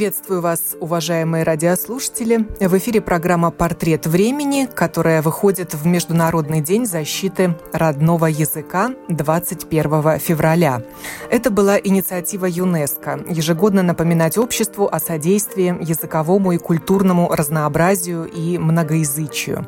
Приветствую вас, уважаемые радиослушатели. В эфире программа «Портрет времени», которая выходит в Международный день защиты родного языка 21 февраля. Это была инициатива ЮНЕСКО – ежегодно напоминать обществу о содействии языковому и культурному разнообразию и многоязычию.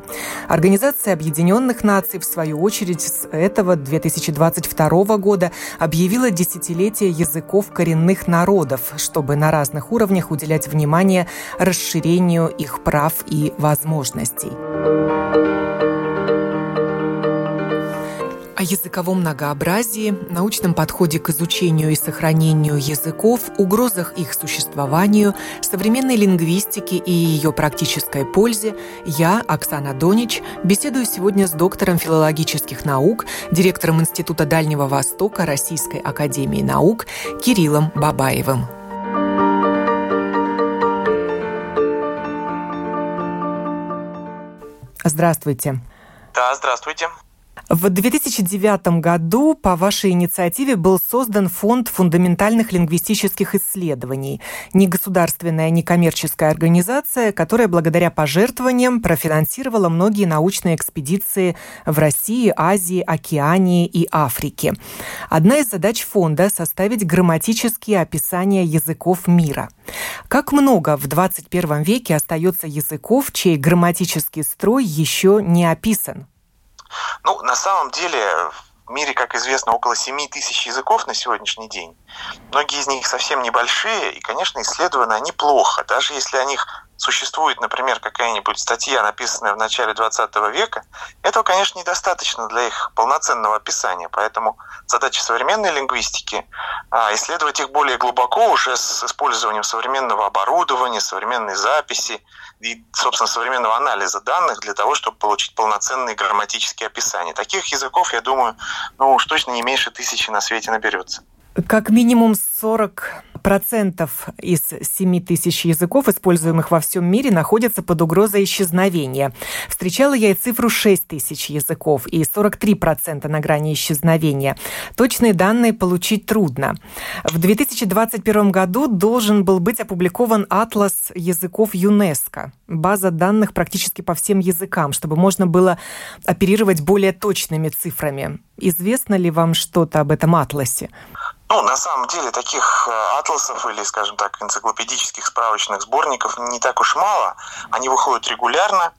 Организация Объединенных Наций, в свою очередь, с этого 2022 года объявила десятилетие языков коренных народов, чтобы на разных уровнях них уделять внимание расширению их прав и возможностей. о языковом многообразии, научном подходе к изучению и сохранению языков, угрозах их существованию, современной лингвистике и ее практической пользе я, Оксана Донич, беседую сегодня с доктором филологических наук, директором Института Дальнего Востока Российской Академии Наук Кириллом Бабаевым. Здравствуйте. Да, здравствуйте. В 2009 году по вашей инициативе был создан Фонд фундаментальных лингвистических исследований, негосударственная некоммерческая организация, которая благодаря пожертвованиям профинансировала многие научные экспедиции в России, Азии, Океании и Африке. Одна из задач фонда – составить грамматические описания языков мира. Как много в 21 веке остается языков, чей грамматический строй еще не описан? Ну, на самом деле, в мире, как известно, около 7 тысяч языков на сегодняшний день. Многие из них совсем небольшие, и, конечно, исследованы они плохо. Даже если о них существует, например, какая-нибудь статья, написанная в начале 20 века, этого, конечно, недостаточно для их полноценного описания. Поэтому задача современной лингвистики а, исследовать их более глубоко уже с использованием современного оборудования, современной записи и, собственно, современного анализа данных для того, чтобы получить полноценные грамматические описания. Таких языков, я думаю, ну уж точно не меньше тысячи на свете наберется. Как минимум 40 процентов из 7 тысяч языков, используемых во всем мире, находятся под угрозой исчезновения. Встречала я и цифру 6 тысяч языков и 43 процента на грани исчезновения. Точные данные получить трудно. В 2021 году должен был быть опубликован атлас языков ЮНЕСКО, база данных практически по всем языкам, чтобы можно было оперировать более точными цифрами. Известно ли вам что-то об этом атласе? Ну, на самом деле, таких э, атласов или, скажем так, энциклопедических справочных сборников не так уж мало. Они выходят регулярно,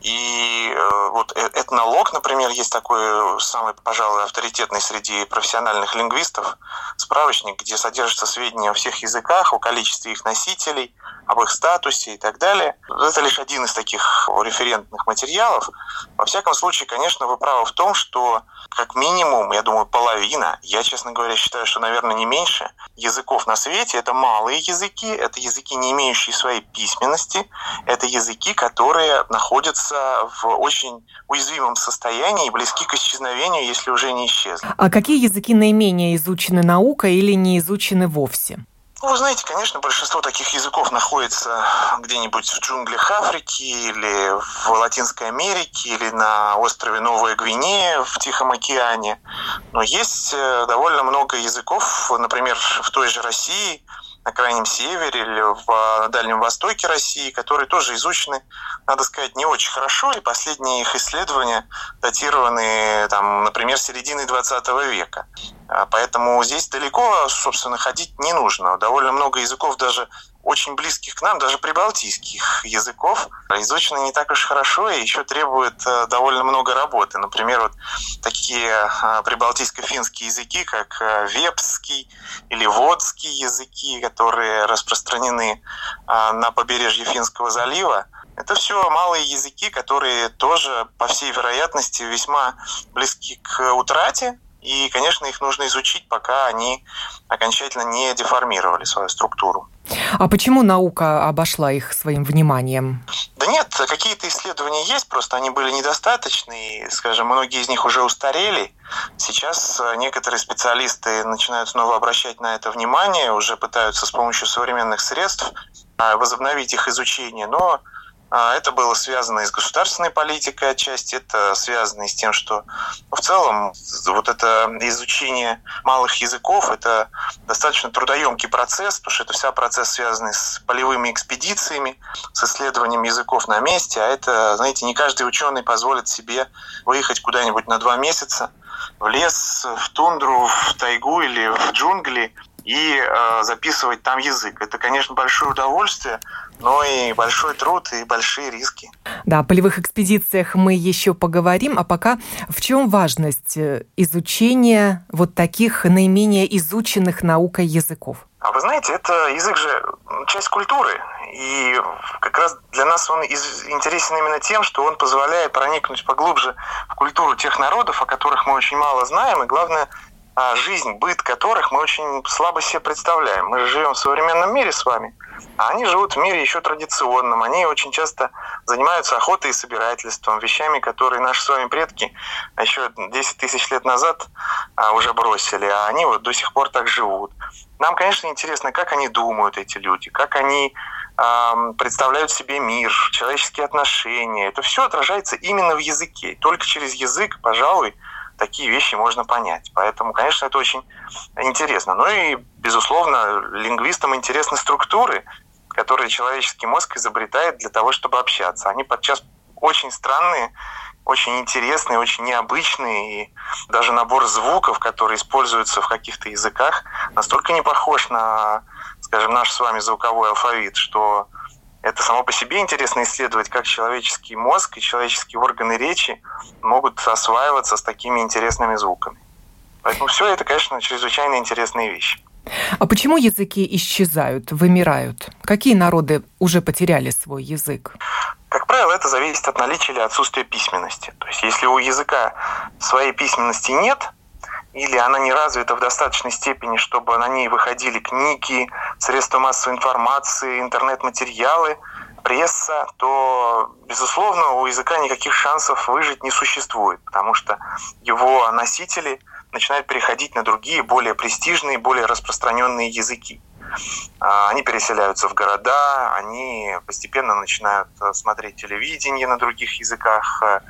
и э, вот э, этнолог, например, есть такой самый, пожалуй, авторитетный среди профессиональных лингвистов справочник, где содержатся сведения о всех языках, о количестве их носителей, об их статусе и так далее. Это лишь один из таких референтных материалов. Во всяком случае, конечно, вы правы в том, что как минимум, я думаю, половина, я, честно говоря, считаю, что, наверное, не меньше, языков на свете – это малые языки, это языки, не имеющие своей письменности, это языки, которые находятся в очень уязвимом состоянии и близки к исчезновению, если уже не исчезли. А какие языки наименее изучены наукой или не изучены вовсе? Ну, вы знаете, конечно, большинство таких языков находится где-нибудь в джунглях Африки или в Латинской Америке или на острове Новая Гвинея в Тихом океане. Но есть э, довольно много языков, например, в той же России, на Крайнем Севере или в Дальнем Востоке России, которые тоже изучены, надо сказать, не очень хорошо, и последние их исследования датированы, там, например, середины 20 века. А поэтому здесь далеко, собственно, ходить не нужно. Довольно много языков даже очень близких к нам, даже прибалтийских языков, изучены не так уж хорошо и еще требуют э, довольно много работы. Например, вот такие э, прибалтийско-финские языки, как э, вепский или водский языки, которые распространены на побережье Финского залива, это все малые языки, которые тоже, по всей вероятности, весьма близки к утрате, и, конечно, их нужно изучить, пока они окончательно не деформировали свою структуру. А почему наука обошла их своим вниманием? Да нет, какие-то исследования есть, просто они были недостаточны, и, скажем, многие из них уже устарели. Сейчас э, некоторые специалисты начинают снова обращать на это внимание, уже пытаются с помощью современных средств э, возобновить их изучение, но а, это было связано и с государственной политикой отчасти, это связано и с тем, что ну, в целом вот это изучение малых языков – это достаточно трудоемкий процесс, потому что это вся процесс, связанный с полевыми экспедициями, с исследованием языков на месте, а это, знаете, не каждый ученый позволит себе выехать куда-нибудь на два месяца в лес, в тундру, в тайгу или в джунгли и э, записывать там язык. Это, конечно, большое удовольствие, но и большой труд и большие риски. Да, о полевых экспедициях мы еще поговорим, а пока в чем важность э, изучения вот таких наименее изученных наукой языков? А вы знаете, это язык же часть культуры, и как раз для нас он интересен именно тем, что он позволяет проникнуть поглубже в культуру тех народов, о которых мы очень мало знаем, и главное, жизнь, быт которых мы очень слабо себе представляем. Мы живем в современном мире с вами, а они живут в мире еще традиционном. Они очень часто занимаются охотой и собирательством, вещами, которые наши с вами предки еще 10 тысяч лет назад а, уже бросили, а они вот до сих пор так живут. Нам, конечно, интересно, как они думают, эти люди, как они представляют себе мир, человеческие отношения. Это все отражается именно в языке. Только через язык, пожалуй, такие вещи можно понять. Поэтому, конечно, это очень интересно. Ну и, безусловно, лингвистам интересны структуры, которые человеческий мозг изобретает для того, чтобы общаться. Они подчас очень странные, очень интересные, очень необычные. И даже набор звуков, которые используются в каких-то языках, настолько не похож на, скажем, наш с вами звуковой алфавит, что это само по себе интересно исследовать, как человеческий мозг и человеческие органы речи могут осваиваться с такими интересными звуками. Поэтому все это, конечно, чрезвычайно интересные вещи. А почему языки исчезают, вымирают? Какие народы уже потеряли свой язык? Как правило, это зависит от наличия или отсутствия письменности. То есть, если у языка своей письменности нет, или она не развита в достаточной степени, чтобы на ней выходили книги, средства массовой информации, интернет-материалы, пресса, то, безусловно, у языка никаких шансов выжить не существует, потому что его носители начинают переходить на другие, более престижные, более распространенные языки. А, они переселяются в города, они постепенно начинают э, смотреть телевидение на других языках, э,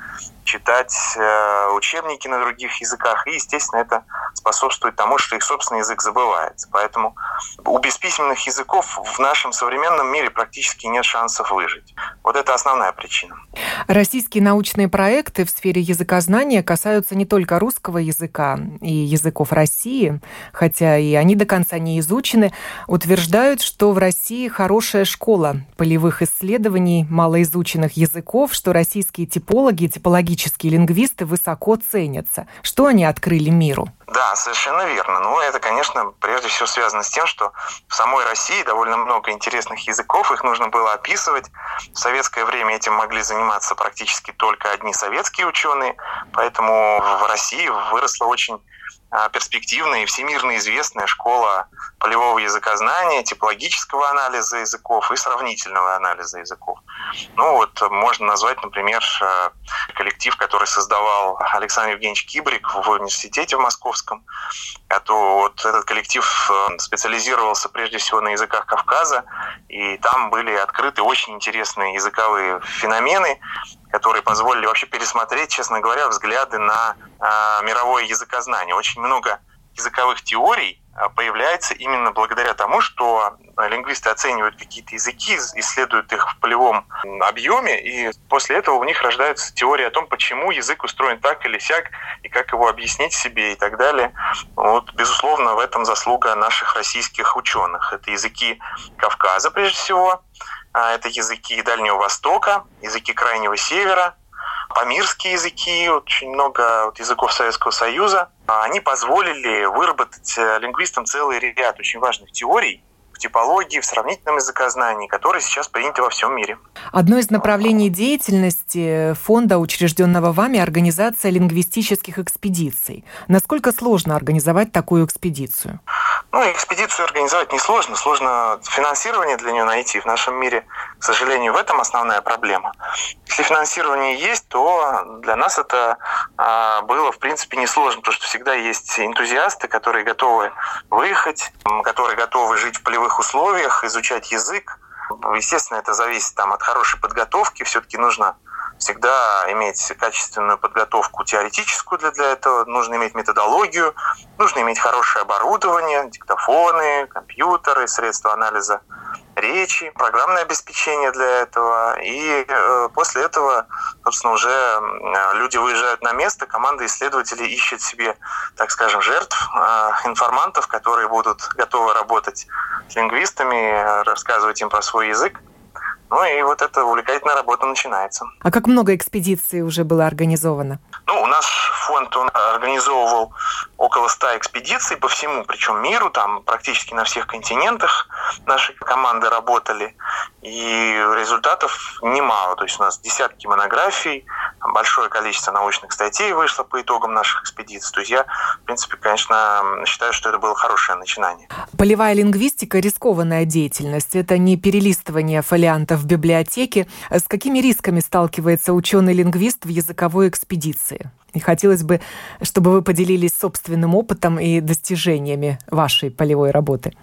читать э, учебники на других языках, и, естественно, это способствует тому, что их собственный язык забывается. Поэтому у бесписьменных языков в нашем современном мире практически нет шансов выжить. Вот это основная причина. Российские научные проекты в сфере языкознания касаются не только русского языка и языков России, хотя и они до конца не изучены, утверждают, что в России хорошая школа полевых исследований малоизученных языков, что российские типологи и типологические лингвисты высоко ценятся. Что они открыли миру? Да, совершенно верно. Ну, это, конечно, прежде всего связано с тем, что в самой России довольно много интересных языков, их нужно было описывать. В советское время этим могли заниматься практически только одни советские ученые, поэтому в России выросла очень перспективная и всемирно известная школа полевого языкознания, типологического анализа языков и сравнительного анализа языков. Ну вот можно назвать, например, а, коллектив, который создавал Александр Евгеньевич Кибрик в университете в Московском. А то вот этот коллектив а, специализировался прежде всего на языках Кавказа, и там были открыты очень интересные языковые феномены, которые позволили вообще пересмотреть, честно говоря, взгляды на э, мировое языкознание. Очень много языковых теорий появляется именно благодаря тому, что лингвисты оценивают какие-то языки, исследуют их в полевом объеме, и после этого у них рождается теория о том, почему язык устроен так или сяк, и как его объяснить себе и так далее. Вот, безусловно, в этом заслуга наших российских ученых. Это языки Кавказа, прежде всего, а, это языки Дальнего Востока, языки Крайнего Севера, памирские языки, очень много языков Советского Союза. А, они позволили выработать э, лингвистам целый ряд очень важных теорий, в типологии, в сравнительном языкознании, которые сейчас приняты во всем мире. Одно из направлений деятельности фонда, учрежденного вами, организация лингвистических экспедиций. Насколько сложно организовать такую экспедицию? Ну, экспедицию организовать несложно, сложно финансирование для нее найти. В нашем мире, к сожалению, в этом основная проблема. Если финансирование есть, то для нас это а, было, в принципе, несложно, потому что всегда есть энтузиасты, которые готовы выехать, которые готовы жить в полевых условиях, изучать язык. Естественно, это зависит там, от хорошей подготовки. Все-таки нужно всегда иметь качественную подготовку теоретическую для, для этого, нужно иметь методологию, нужно иметь хорошее оборудование, диктофоны, компьютеры, средства анализа речи, программное обеспечение для этого. И э, после этого, собственно, уже э, люди выезжают на место, команда исследователей ищет себе, так скажем, жертв, э, информантов, которые будут готовы работать с лингвистами, рассказывать им про свой язык. Ну и вот эта увлекательная работа начинается. А как много экспедиций уже было организовано? Ну, у нас фонд он организовывал около 100 экспедиций по всему, причем миру, там практически на всех континентах наши команды работали, и результатов немало. То есть у нас десятки монографий, большое количество научных статей вышло по итогам наших экспедиций. То есть я, в принципе, конечно, считаю, что это было хорошее начинание. Полевая лингвистика – рискованная деятельность. Это не перелистывание фолиантов в библиотеке. С какими рисками сталкивается ученый-лингвист в языковой экспедиции? И хотелось бы, чтобы вы поделились собственным опытом и достижениями вашей полевой работы.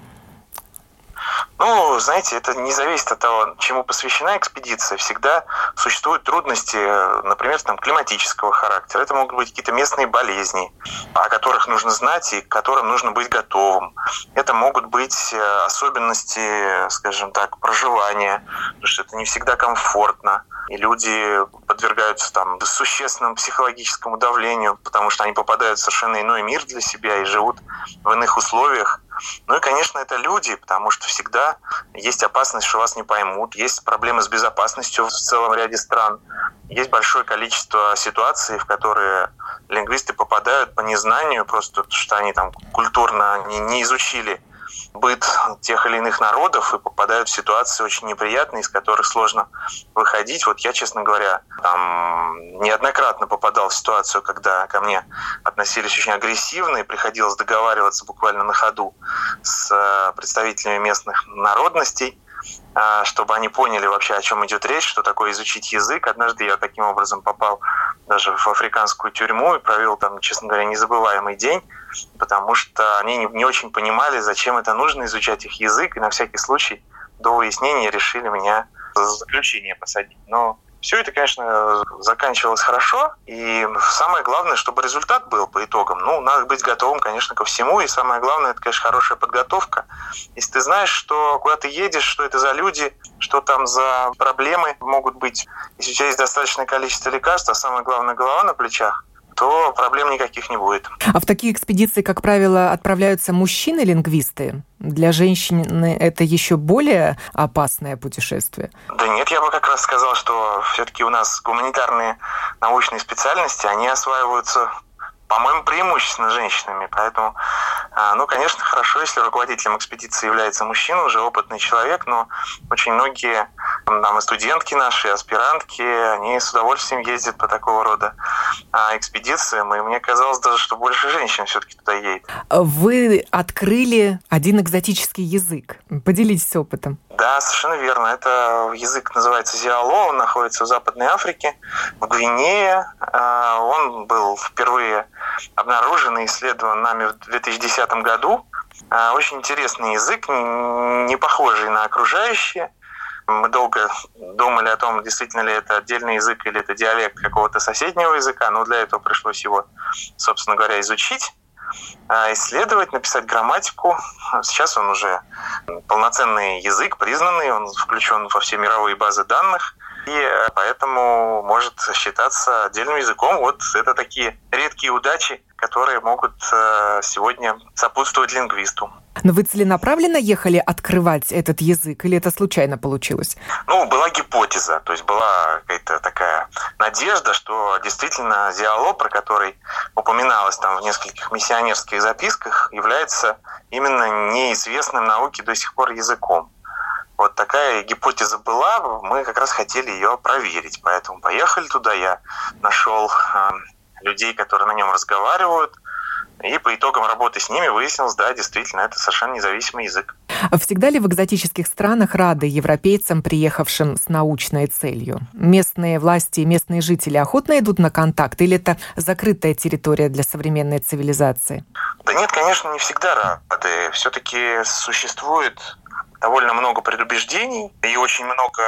Ну, знаете, это не зависит от того, чему посвящена экспедиция. Всегда существуют трудности, например, там, климатического характера. Это могут быть какие-то местные болезни, о которых нужно знать и к которым нужно быть готовым. Это могут быть э, особенности, скажем так, проживания, потому что это не всегда комфортно. И люди подвергаются там существенному психологическому давлению, потому что они попадают в совершенно иной мир для себя и живут в иных условиях. Ну и, конечно, это люди, потому что всегда есть опасность, что вас не поймут, есть проблемы с безопасностью в целом ряде стран, есть большое количество ситуаций, в которые лингвисты попадают по незнанию, просто что они там культурно не, не изучили быт тех или иных народов и попадают в ситуации очень неприятные, из которых сложно выходить. Вот я, честно говоря, там неоднократно попадал в ситуацию, когда ко мне относились очень агрессивно и приходилось договариваться буквально на ходу с э, представителями местных народностей э, чтобы они поняли вообще, о чем идет речь, что такое изучить язык. Однажды я таким образом попал даже в африканскую тюрьму и провел там, честно говоря, незабываемый день потому что они не, не очень понимали, зачем это нужно изучать их язык, и на всякий случай до выяснения решили меня за заключение посадить. Но все это, конечно, заканчивалось хорошо, и самое главное, чтобы результат был по итогам. Ну, надо быть готовым, конечно, ко всему, и самое главное, это, конечно, хорошая подготовка. Если ты знаешь, что куда ты едешь, что это за люди, что там за проблемы могут быть, если у тебя есть достаточное количество лекарств, а самое главное, голова на плечах, то проблем никаких не будет. А в такие экспедиции, как правило, отправляются мужчины-лингвисты? Для женщины это еще более опасное путешествие? Да нет, я бы как раз сказал, что все-таки у нас гуманитарные научные специальности, они осваиваются по-моему, преимущественно женщинами. Поэтому, а, ну, конечно, хорошо, если руководителем экспедиции является мужчина, уже опытный человек, но очень многие там и студентки наши, и аспирантки, они с удовольствием ездят по такого рода а, экспедициям, и мне казалось даже, что больше женщин все-таки туда едет. Вы открыли один экзотический язык. Поделитесь опытом. Да, совершенно верно. Это язык называется зиало, он находится в Западной Африке, в Гвинее. А, он был впервые обнаружен и исследован нами в 2010 году. А, очень интересный язык, не похожий на окружающие. Мы долго думали о том, действительно ли это отдельный язык или это диалект какого-то соседнего языка, но для этого пришлось его, собственно говоря, изучить, а, исследовать, написать грамматику. Сейчас он уже полноценный язык, признанный, он включен во все мировые базы данных и э, поэтому может считаться отдельным языком. Вот это такие редкие удачи, которые могут э, сегодня сопутствовать лингвисту. Но вы целенаправленно ехали открывать этот язык, или это случайно получилось? Ну, была гипотеза, то есть была какая-то такая надежда, что действительно Зиало, про который упоминалось там в нескольких миссионерских записках, является именно неизвестным науке до сих пор языком. Вот такая гипотеза была, мы как раз хотели ее проверить, поэтому поехали туда, я нашел э, людей, которые на нем разговаривают, и по итогам работы с ними выяснилось, да, действительно, это совершенно независимый язык. А всегда ли в экзотических странах рады европейцам, приехавшим с научной целью? Местные власти и местные жители охотно идут на контакт, или это закрытая территория для современной цивилизации? Да нет, конечно, не всегда рады. Все-таки существует довольно много предубеждений и очень много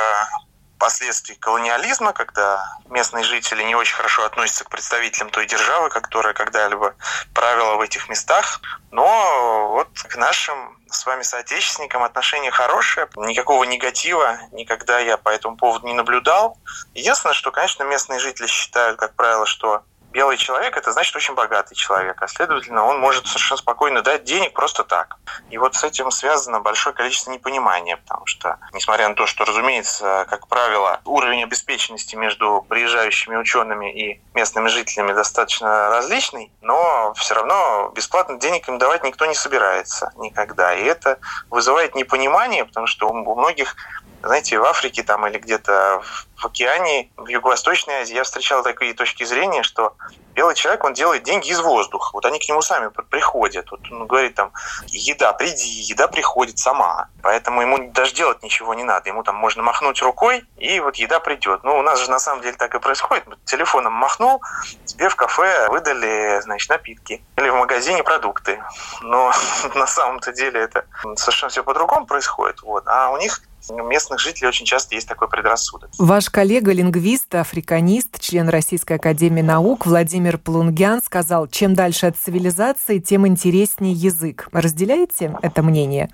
последствий колониализма, когда местные жители не очень хорошо относятся к представителям той державы, которая когда-либо правила в этих местах. Но вот к нашим с вами соотечественникам отношения хорошие, никакого негатива никогда я по этому поводу не наблюдал. Единственное, что, конечно, местные жители считают, как правило, что белый человек, это значит очень богатый человек, а следовательно, он может совершенно спокойно дать денег просто так. И вот с этим связано большое количество непонимания, потому что, несмотря на то, что, разумеется, как правило, уровень обеспеченности между приезжающими учеными и местными жителями достаточно различный, но все равно бесплатно денег им давать никто не собирается никогда. И это вызывает непонимание, потому что у многих знаете, в Африке там или где-то в океане, в Юго-Восточной Азии я встречал такие точки зрения, что белый человек, он делает деньги из воздуха. Вот они к нему сами приходят. Вот он говорит там, еда, приди, еда приходит сама. Поэтому ему даже делать ничего не надо. Ему там можно махнуть рукой, и вот еда придет. Ну, у нас же на самом деле так и происходит. Телефоном махнул, тебе в кафе выдали, значит, напитки. Или в магазине продукты. Но на самом-то деле это совершенно все по-другому происходит. Вот. А у них у местных жителей очень часто есть такой предрассудок. Ваш коллега, лингвист, африканист, член Российской академии наук Владимир Плунгян сказал, чем дальше от цивилизации, тем интереснее язык. Разделяете это мнение?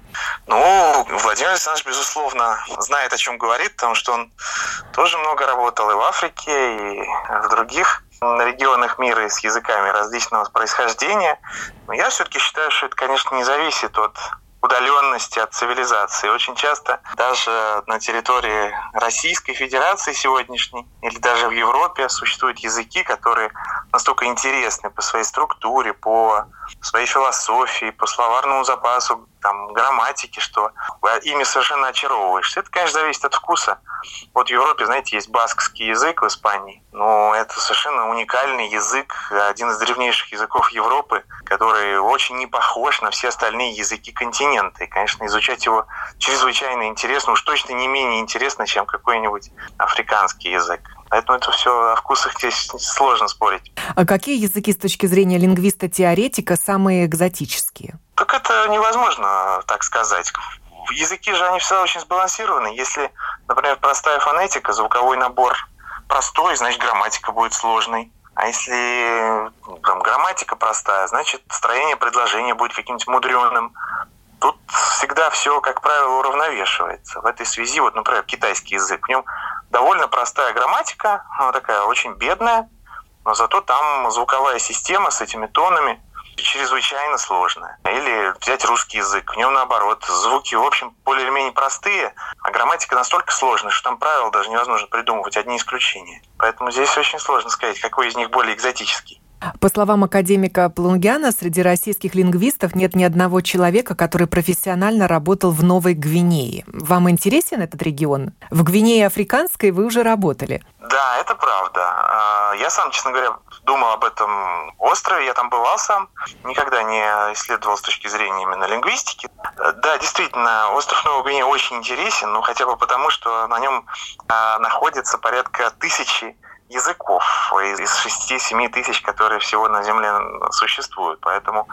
Ну, Владимир Александрович, безусловно, знает, о чем говорит, потому что он тоже много работал и в Африке, и в других регионах мира с языками различного происхождения. Но я все-таки считаю, что это, конечно, не зависит от удаленности от цивилизации. Очень часто даже на территории Российской Федерации сегодняшней или даже в Европе существуют языки, которые настолько интересны по своей структуре, по своей философии, по словарному запасу, там, грамматике, что ими совершенно очаровываешься. Это, конечно, зависит от вкуса. Вот в Европе, знаете, есть баскский язык в Испании, но это совершенно уникальный язык, один из древнейших языков Европы, который очень не похож на все остальные языки континента. И, конечно, изучать его чрезвычайно интересно, уж точно не менее интересно, чем какой-нибудь африканский язык. Поэтому это все о вкусах здесь сложно спорить. А какие языки с точки зрения лингвиста-теоретика самые экзотические? Так это невозможно так сказать. Языки же, они всегда очень сбалансированы. Если, например, простая фонетика, звуковой набор простой, значит, грамматика будет сложной. А если там, грамматика простая, значит, строение предложения будет каким-нибудь мудреным. Тут всегда все, как правило, уравновешивается. В этой связи, вот, например, китайский язык, в нем довольно простая грамматика, она такая очень бедная, но зато там звуковая система с этими тонами чрезвычайно сложная. Или взять русский язык, в нем наоборот, звуки, в общем, более или менее простые, а грамматика настолько сложная, что там правил даже невозможно придумывать, одни исключения. Поэтому здесь очень сложно сказать, какой из них более экзотический. По словам академика Плунгяна, среди российских лингвистов нет ни одного человека, который профессионально работал в Новой Гвинее. Вам интересен этот регион? В Гвинее Африканской вы уже работали. Да, это правда. А, я сам, честно говоря, думал об этом острове, я там бывал сам, никогда не исследовал с точки зрения именно лингвистики. Да, действительно, остров Новой Гвинеи очень интересен, ну хотя бы потому, что на нем а, находится порядка тысячи языков из 6-7 тысяч, которые всего на Земле существуют. Поэтому,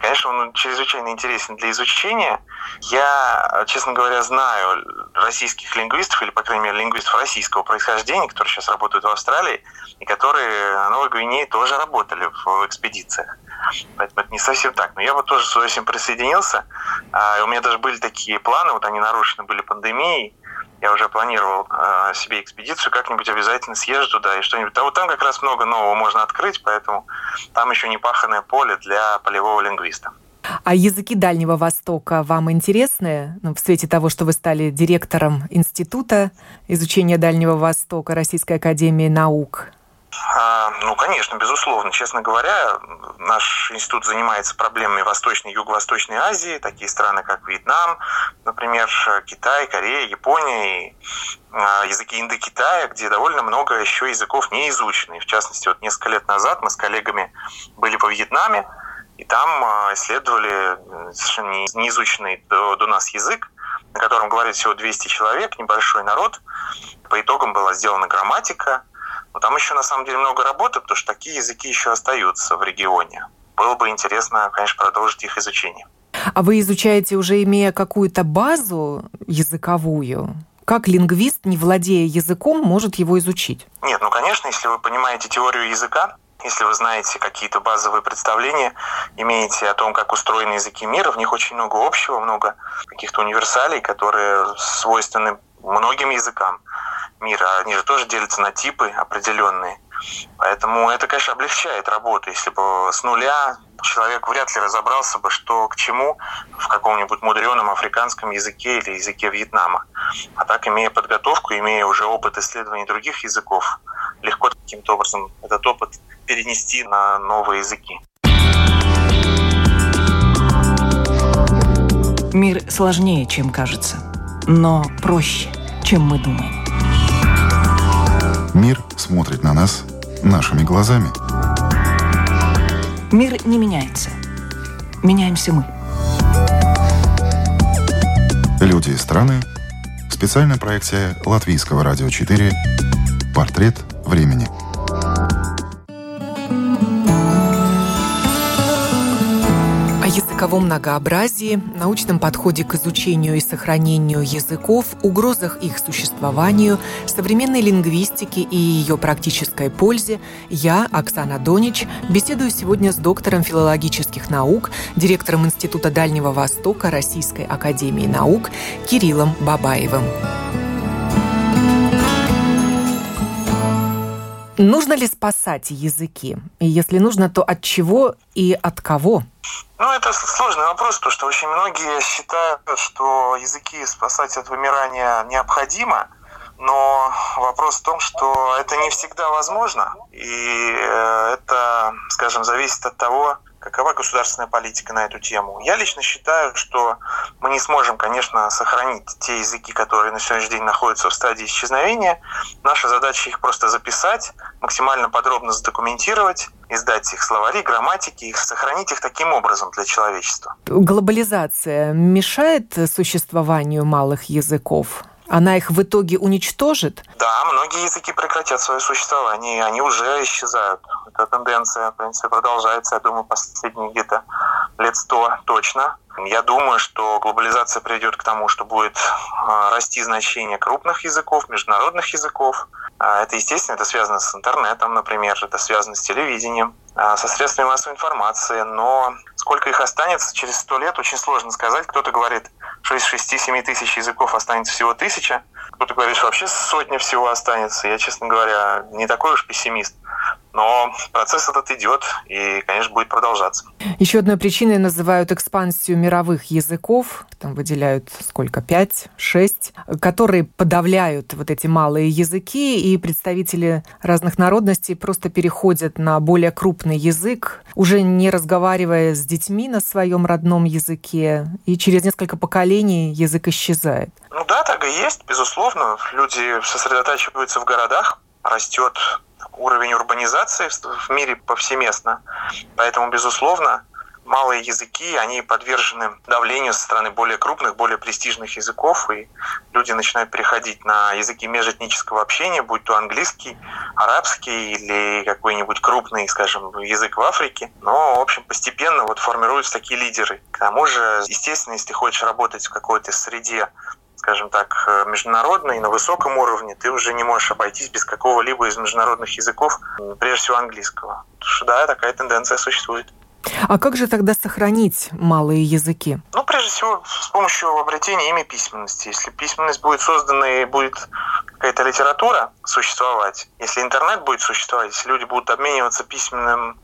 конечно, он чрезвычайно интересен для изучения. Я, честно говоря, знаю российских лингвистов, или, по крайней мере, лингвистов российского происхождения, которые сейчас работают в Австралии, и которые на Новой Гвинее тоже работали в экспедициях. Поэтому это не совсем так. Но я вот тоже с этим присоединился. А, у меня даже были такие планы, вот они нарушены были пандемией, я уже планировал э, себе экспедицию, как-нибудь обязательно съезжу туда и что-нибудь. А вот там как раз много нового можно открыть, поэтому там еще не паханное поле для полевого лингвиста. А языки Дальнего Востока вам интересны? Ну, в свете того, что вы стали директором Института изучения Дальнего Востока Российской Академии Наук. А, ну, конечно, безусловно. Честно говоря, наш институт занимается проблемами Восточной и Юго-Восточной Азии, такие страны, как Вьетнам, например, Китай, Корея, Япония, и а, языки Индокитая, где довольно много еще языков не изучены. В частности, вот несколько лет назад мы с коллегами были по Вьетнаме, и там а, исследовали совершенно неизученный до, до нас язык, на котором говорит всего 200 человек, небольшой народ. По итогам была сделана грамматика, но там еще на самом деле много работы, потому что такие языки еще остаются в регионе. Было бы интересно, конечно, продолжить их изучение. А вы изучаете уже имея какую-то базу языковую? Как лингвист, не владея языком, может его изучить? Нет, ну, конечно, если вы понимаете теорию языка, если вы знаете какие-то базовые представления, имеете о том, как устроены языки мира, в них очень много общего, много каких-то универсалей, которые свойственны многим языкам мира. Они же тоже делятся на типы определенные. Поэтому это, конечно, облегчает работу. Если бы с нуля человек вряд ли разобрался бы, что к чему в каком-нибудь мудреном африканском языке или языке Вьетнама. А так, имея подготовку, имея уже опыт исследований других языков, легко каким-то образом этот опыт перенести на новые языки. Мир сложнее, чем кажется, но проще, чем мы думаем. Мир смотрит на нас нашими глазами. Мир не меняется. Меняемся мы. Люди и страны. Специальная проекция Латвийского радио 4. Портрет времени. Языковом многообразии, научном подходе к изучению и сохранению языков, угрозах их существованию, современной лингвистике и ее практической пользе я, Оксана Донич, беседую сегодня с доктором филологических наук, директором Института Дальнего Востока Российской Академии Наук Кириллом Бабаевым. Нужно ли спасать языки? И если нужно, то от чего и от кого? Ну, это сложный вопрос, потому что очень многие считают, что языки спасать от вымирания необходимо, но вопрос в том, что это не всегда возможно, и э, это, скажем, зависит от того, Какова государственная политика на эту тему? Я лично считаю, что мы не сможем, конечно, сохранить те языки, которые на сегодняшний день находятся в стадии исчезновения. Наша задача их просто записать, максимально подробно задокументировать, издать их словари, грамматики, их сохранить их таким образом для человечества. Глобализация мешает существованию малых языков? Она их в итоге уничтожит? Да, многие языки прекратят свое существование, и они уже исчезают. Эта тенденция, в принципе, продолжается, я думаю, последние где-то лет сто точно. Я думаю, что глобализация приведет к тому, что будет а, расти значение крупных языков, международных языков. А, это, естественно, это связано с интернетом, например, это связано с телевидением, а, со средствами массовой информации, но сколько их останется через сто лет, очень сложно сказать. Кто-то говорит, 6-7 тысяч языков останется всего тысяча, кто-то говорит, что вообще сотня всего останется. Я, честно говоря, не такой уж пессимист. Но процесс этот идет и, конечно, будет продолжаться. Еще одной причиной называют экспансию мировых языков. Там выделяют сколько? Пять, шесть, которые подавляют вот эти малые языки, и представители разных народностей просто переходят на более крупный язык, уже не разговаривая с детьми на своем родном языке, и через несколько поколений язык исчезает. Ну да, так и есть, безусловно. Люди сосредотачиваются в городах, растет уровень урбанизации в мире повсеместно. Поэтому, безусловно, малые языки, они подвержены давлению со стороны более крупных, более престижных языков, и люди начинают переходить на языки межэтнического общения, будь то английский, арабский или какой-нибудь крупный, скажем, язык в Африке. Но, в общем, постепенно вот формируются такие лидеры. К тому же, естественно, если ты хочешь работать в какой-то среде скажем так, э, международный, на высоком уровне, ты уже не можешь обойтись без какого-либо из международных языков, прежде всего английского. Потому что да, такая тенденция существует. А как же тогда сохранить малые языки? Ну, прежде всего, с помощью обретения ими письменности. Если письменность будет создана и будет какая-то литература существовать, если интернет будет существовать, если люди будут обмениваться письменным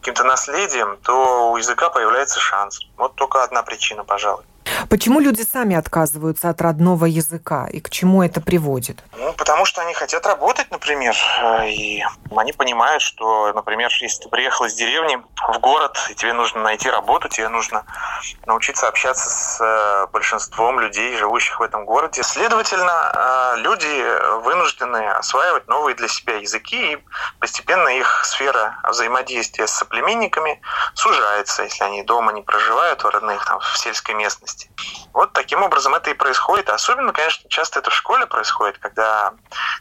каким-то наследием, то у языка появляется шанс. Вот только одна причина, пожалуй. Почему люди сами отказываются от родного языка и к чему это приводит? Ну, потому что они хотят работать, например, э, и они понимают, что, например, если ты приехал из деревни в город, и тебе нужно найти работу, тебе нужно научиться общаться с э, большинством людей, живущих в этом городе. Следовательно, э, люди вынуждены осваивать новые для себя языки, и постепенно их сфера взаимодействия с соплеменниками сужается, если они дома не проживают в родных, там, в сельской местности. Вот таким образом это и происходит. Особенно, конечно, часто это в школе происходит, когда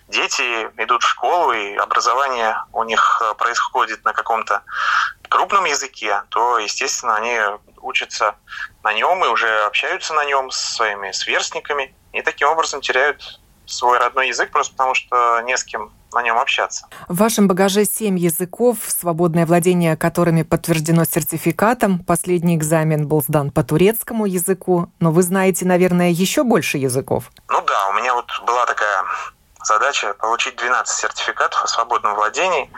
дети идут в школу, и образование у них э, происходит на каком-то крупном языке, то, естественно, они учатся на нем и уже общаются на нем с своими сверстниками, и таким образом теряют свой родной язык просто потому, что не с кем на нем общаться. В вашем багаже семь языков, свободное владение которыми подтверждено сертификатом. Последний экзамен был сдан по турецкому языку, но вы знаете, наверное, еще больше языков. Ну да, у меня вот была такая задача получить 12 сертификатов о свободном владении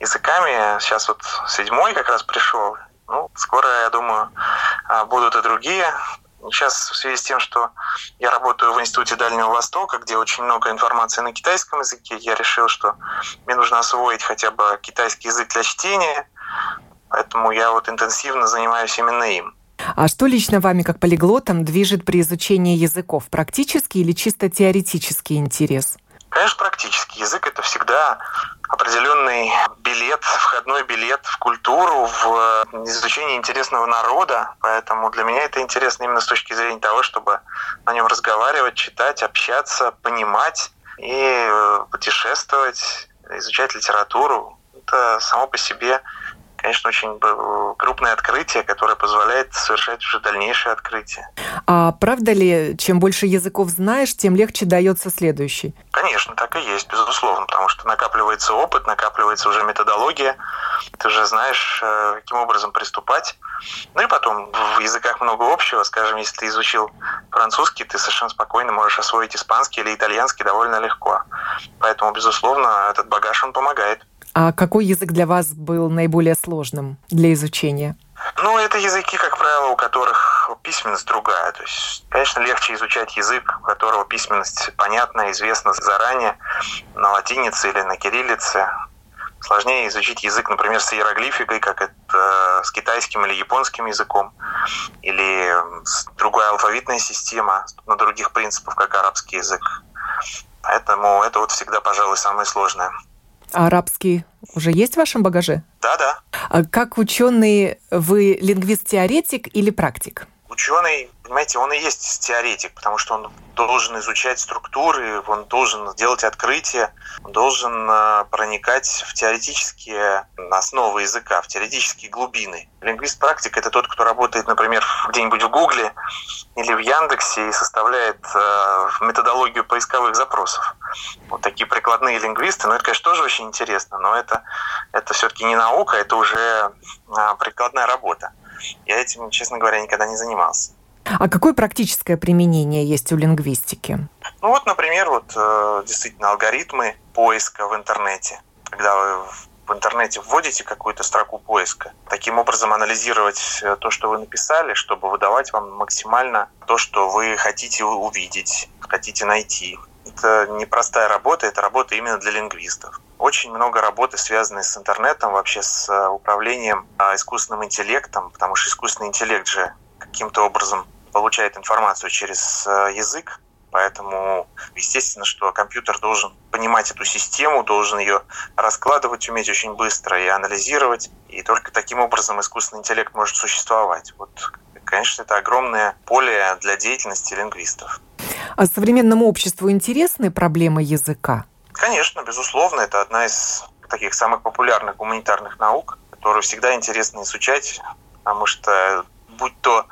языками. Сейчас вот седьмой как раз пришел. Ну, скоро, я думаю, а, будут и другие. Сейчас в связи с тем, что я работаю в Институте Дальнего Востока, где очень много информации на китайском языке, я решил, что мне нужно освоить хотя бы китайский язык для чтения, поэтому я вот интенсивно занимаюсь именно им. А что лично вами, как полиглотом, движет при изучении языков? Практический или чисто теоретический интерес? Конечно, практический язык — это всегда определенный билет, входной билет в культуру, в изучение интересного народа. Поэтому для меня это интересно именно с точки зрения того, чтобы на нем разговаривать, читать, общаться, понимать и э, путешествовать, изучать литературу. Это само по себе конечно, очень крупное открытие, которое позволяет совершать уже дальнейшие открытия. А правда ли, чем больше языков знаешь, тем легче дается следующий? Конечно, так и есть, безусловно, потому что накапливается опыт, накапливается уже методология, ты уже знаешь, э, каким образом приступать. Ну и потом в языках много общего. Скажем, если ты изучил французский, ты совершенно спокойно можешь освоить испанский или итальянский довольно легко. Поэтому, безусловно, этот багаж, он помогает. А какой язык для вас был наиболее сложным для изучения? Ну, это языки, как правило, у которых письменность другая. То есть, конечно, легче изучать язык, у которого письменность понятна, известна заранее, на латинице или на кириллице. Сложнее изучить язык, например, с иероглификой, как это с китайским или японским языком, или с другой алфавитная система на других принципах, как арабский язык. Поэтому это вот всегда, пожалуй, самое сложное. А арабский уже есть в вашем багаже? Да, да. А как ученый, вы лингвист-теоретик или практик? Ученый, понимаете, он и есть теоретик, потому что он должен изучать структуры, он должен делать открытия, он должен э, проникать в теоретические основы языка, в теоретические глубины. Лингвист-практик — это тот, кто работает, например, где-нибудь в Гугле или в Яндексе и составляет э, методологию поисковых запросов. Вот такие прикладные лингвисты, ну это, конечно, тоже очень интересно, но это, это все-таки не наука, это уже а, прикладная работа. Я этим, честно говоря, никогда не занимался. А какое практическое применение есть у лингвистики? Ну вот, например, вот э, действительно алгоритмы поиска в интернете. Когда вы в интернете вводите какую-то строку поиска, таким образом анализировать э, то, что вы написали, чтобы выдавать вам максимально то, что вы хотите увидеть, хотите найти. Это непростая работа, это работа именно для лингвистов. Очень много работы, связанной с интернетом, вообще с э, управлением искусственным интеллектом, потому что искусственный интеллект же каким-то образом получает информацию через э, язык, Поэтому, естественно, что компьютер должен понимать эту систему, должен ее раскладывать, уметь очень быстро и анализировать. И только таким образом искусственный интеллект может существовать. Вот, конечно, это огромное поле для деятельности лингвистов. А современному обществу интересны проблемы языка? Конечно, безусловно. Это одна из таких самых популярных гуманитарных наук, которую всегда интересно изучать, потому что будь то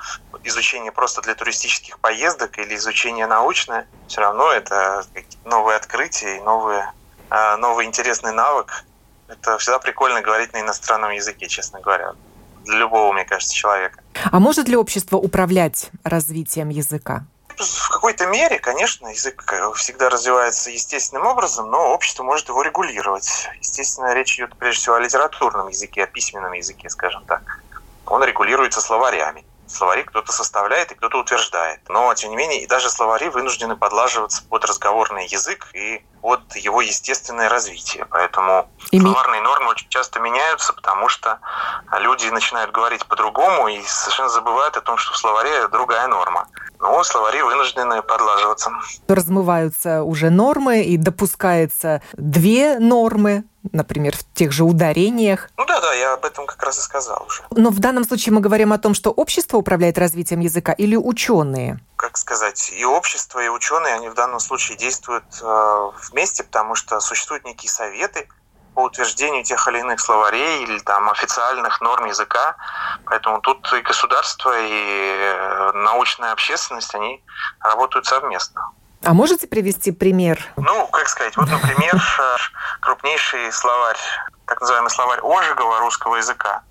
изучение просто для туристических поездок или изучение научное, все равно это новые открытия и новые, а, новый интересный навык. Это всегда прикольно говорить на иностранном языке, честно говоря. Для любого, мне кажется, человека. А может ли общество управлять развитием языка? В какой-то мере, конечно, язык э, всегда развивается естественным образом, но общество может его регулировать. Естественно, речь идет прежде всего о литературном языке, о письменном языке, скажем так. Он регулируется словарями. Словари кто-то составляет и кто-то утверждает. Но, тем не менее, и даже словари вынуждены подлаживаться под разговорный язык и под его естественное развитие. Поэтому и словарные нормы очень часто меняются, потому что люди начинают говорить по-другому и совершенно забывают о том, что в словаре другая норма. Ну, словари вынуждены подлаживаться. Размываются уже нормы и допускается две нормы например, в тех же ударениях. Ну да, да, я об этом как раз и сказал уже. Но в данном случае мы говорим о том, что общество управляет развитием языка или ученые? Как сказать, и общество, и ученые, они в данном случае действуют э, вместе, потому что существуют некие советы по утверждению тех или иных словарей или там официальных норм языка. Поэтому тут и государство, и э, научная общественность, они работают совместно. А можете привести пример? Ну, как сказать, вот, например, крупнейший словарь, так называемый словарь Ожегова русского языка.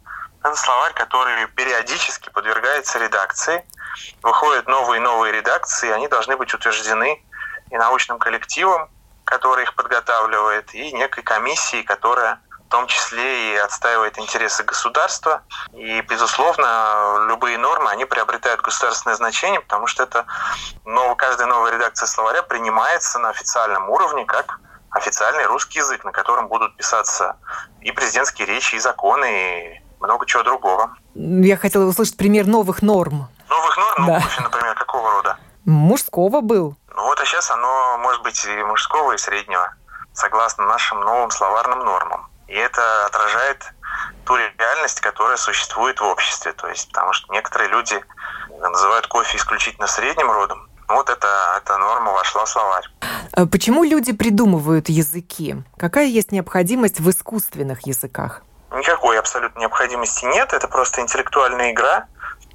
Это словарь, который периодически подвергается редакции. Выходят новые и новые редакции, они должны быть утверждены и научным коллективом, который их подготавливает, и некой комиссией, которая том числе и отстаивает интересы государства. И, безусловно, любые нормы, они приобретают государственное значение, потому что это но каждая новая редакция словаря принимается на официальном уровне как официальный русский язык, на котором будут писаться и президентские речи, и законы, и много чего другого. Я хотела услышать пример новых норм. Новых норм? Да. Ну, например, какого рода? Мужского был. Ну вот, а сейчас оно может быть и мужского, и среднего, согласно нашим новым словарным нормам. И это отражает ту реальность, которая существует в обществе. То есть, потому что некоторые люди называют кофе исключительно средним родом. Вот это, эта норма вошла в словарь. А почему люди придумывают языки? Какая есть необходимость в искусственных языках? Никакой абсолютно необходимости нет. Это просто интеллектуальная игра.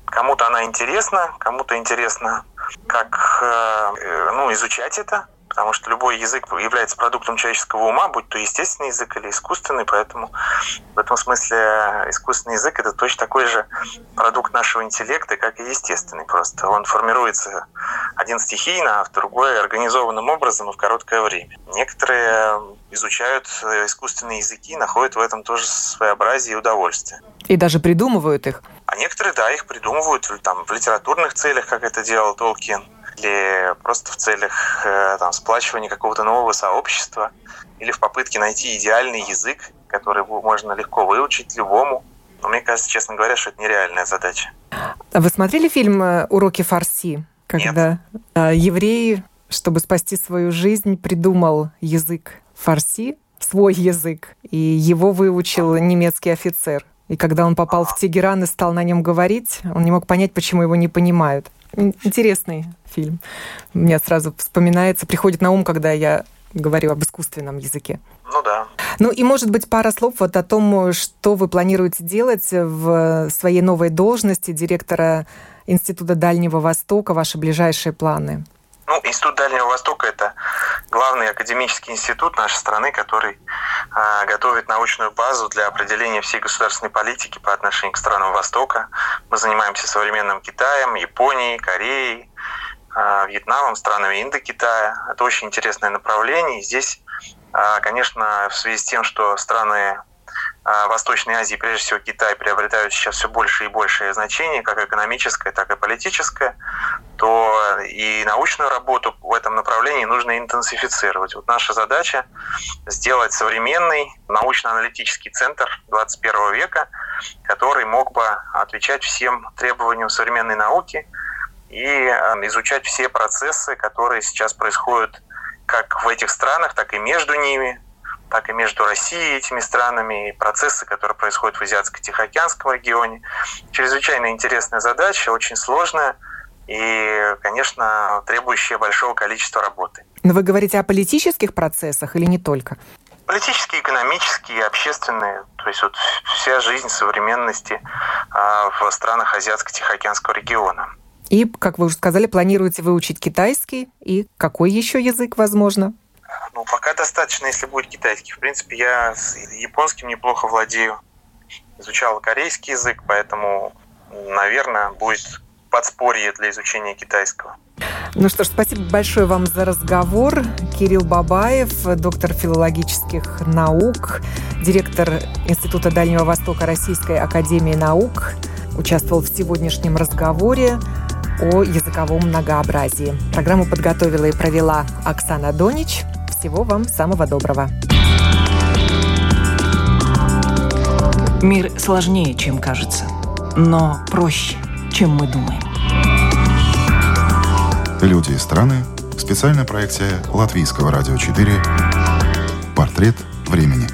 Кому-то она интересна, кому-то интересно, как э, ну, изучать это потому что любой язык является продуктом человеческого ума, будь то естественный язык или искусственный, поэтому в этом смысле искусственный язык — это точно такой же продукт нашего интеллекта, как и естественный просто. Он формируется один стихийно, а в другой организованным образом и в короткое время. Некоторые изучают искусственные языки, находят в этом тоже своеобразие и удовольствие. И даже придумывают их. А некоторые, да, их придумывают там, в литературных целях, как это делал Толкин или просто в целях э, там, сплачивания какого-то нового сообщества, или в попытке найти идеальный язык, который можно легко выучить любому. Но мне кажется, честно говоря, что это нереальная задача. А вы смотрели фильм э, «Уроки фарси»? Когда Нет. Э, еврей, чтобы спасти свою жизнь, придумал язык фарси, свой язык, и его выучил немецкий офицер. И когда он попал в Тегеран и стал на нем говорить, он не мог понять, почему его не понимают. Интересный фильм. Мне сразу вспоминается, приходит на ум, когда я говорю об искусственном языке. Ну да. Ну и, может быть, пара слов вот о том, что вы планируете делать в своей новой должности директора Института Дальнего Востока, ваши ближайшие планы. Ну, Институт Дальнего Востока – это главный академический институт нашей страны, который э, готовит научную базу для определения всей государственной политики по отношению к странам Востока. Мы занимаемся современным Китаем, Японией, Кореей, э, Вьетнамом, странами Индокитая. Это очень интересное направление. И здесь, э, конечно, в связи с тем, что страны Восточной Азии, прежде всего Китай, приобретают сейчас все больше и большее значение, как экономическое, так и политическое, то и научную работу в этом направлении нужно интенсифицировать. Вот наша задача сделать современный научно-аналитический центр 21 века, который мог бы отвечать всем требованиям современной науки и а, изучать все процессы, которые сейчас происходят как в этих странах, так и между ними, так и между Россией и этими странами, и процессы, которые происходят в Азиатско-Тихоокеанском регионе. Чрезвычайно интересная задача, очень сложная и, конечно, требующая большого количества работы. Но вы говорите о политических процессах или не только? Политические, экономические, общественные, то есть вот вся жизнь современности а, в странах Азиатско-Тихоокеанского региона. И, как вы уже сказали, планируете выучить китайский и какой еще язык, возможно? Ну, пока достаточно, если будет китайский. В принципе, я с японским неплохо владею. Изучал корейский язык, поэтому, наверное, будет подспорье для изучения китайского. Ну что ж, спасибо большое вам за разговор. Кирилл Бабаев, доктор филологических наук, директор Института Дальнего Востока Российской Академии Наук, участвовал в сегодняшнем разговоре о языковом многообразии. Программу подготовила и провела Оксана Донич. Всего вам самого доброго. Мир сложнее, чем кажется, но проще, чем мы думаем. Люди и страны. Специальная проекция Латвийского радио 4. Портрет времени.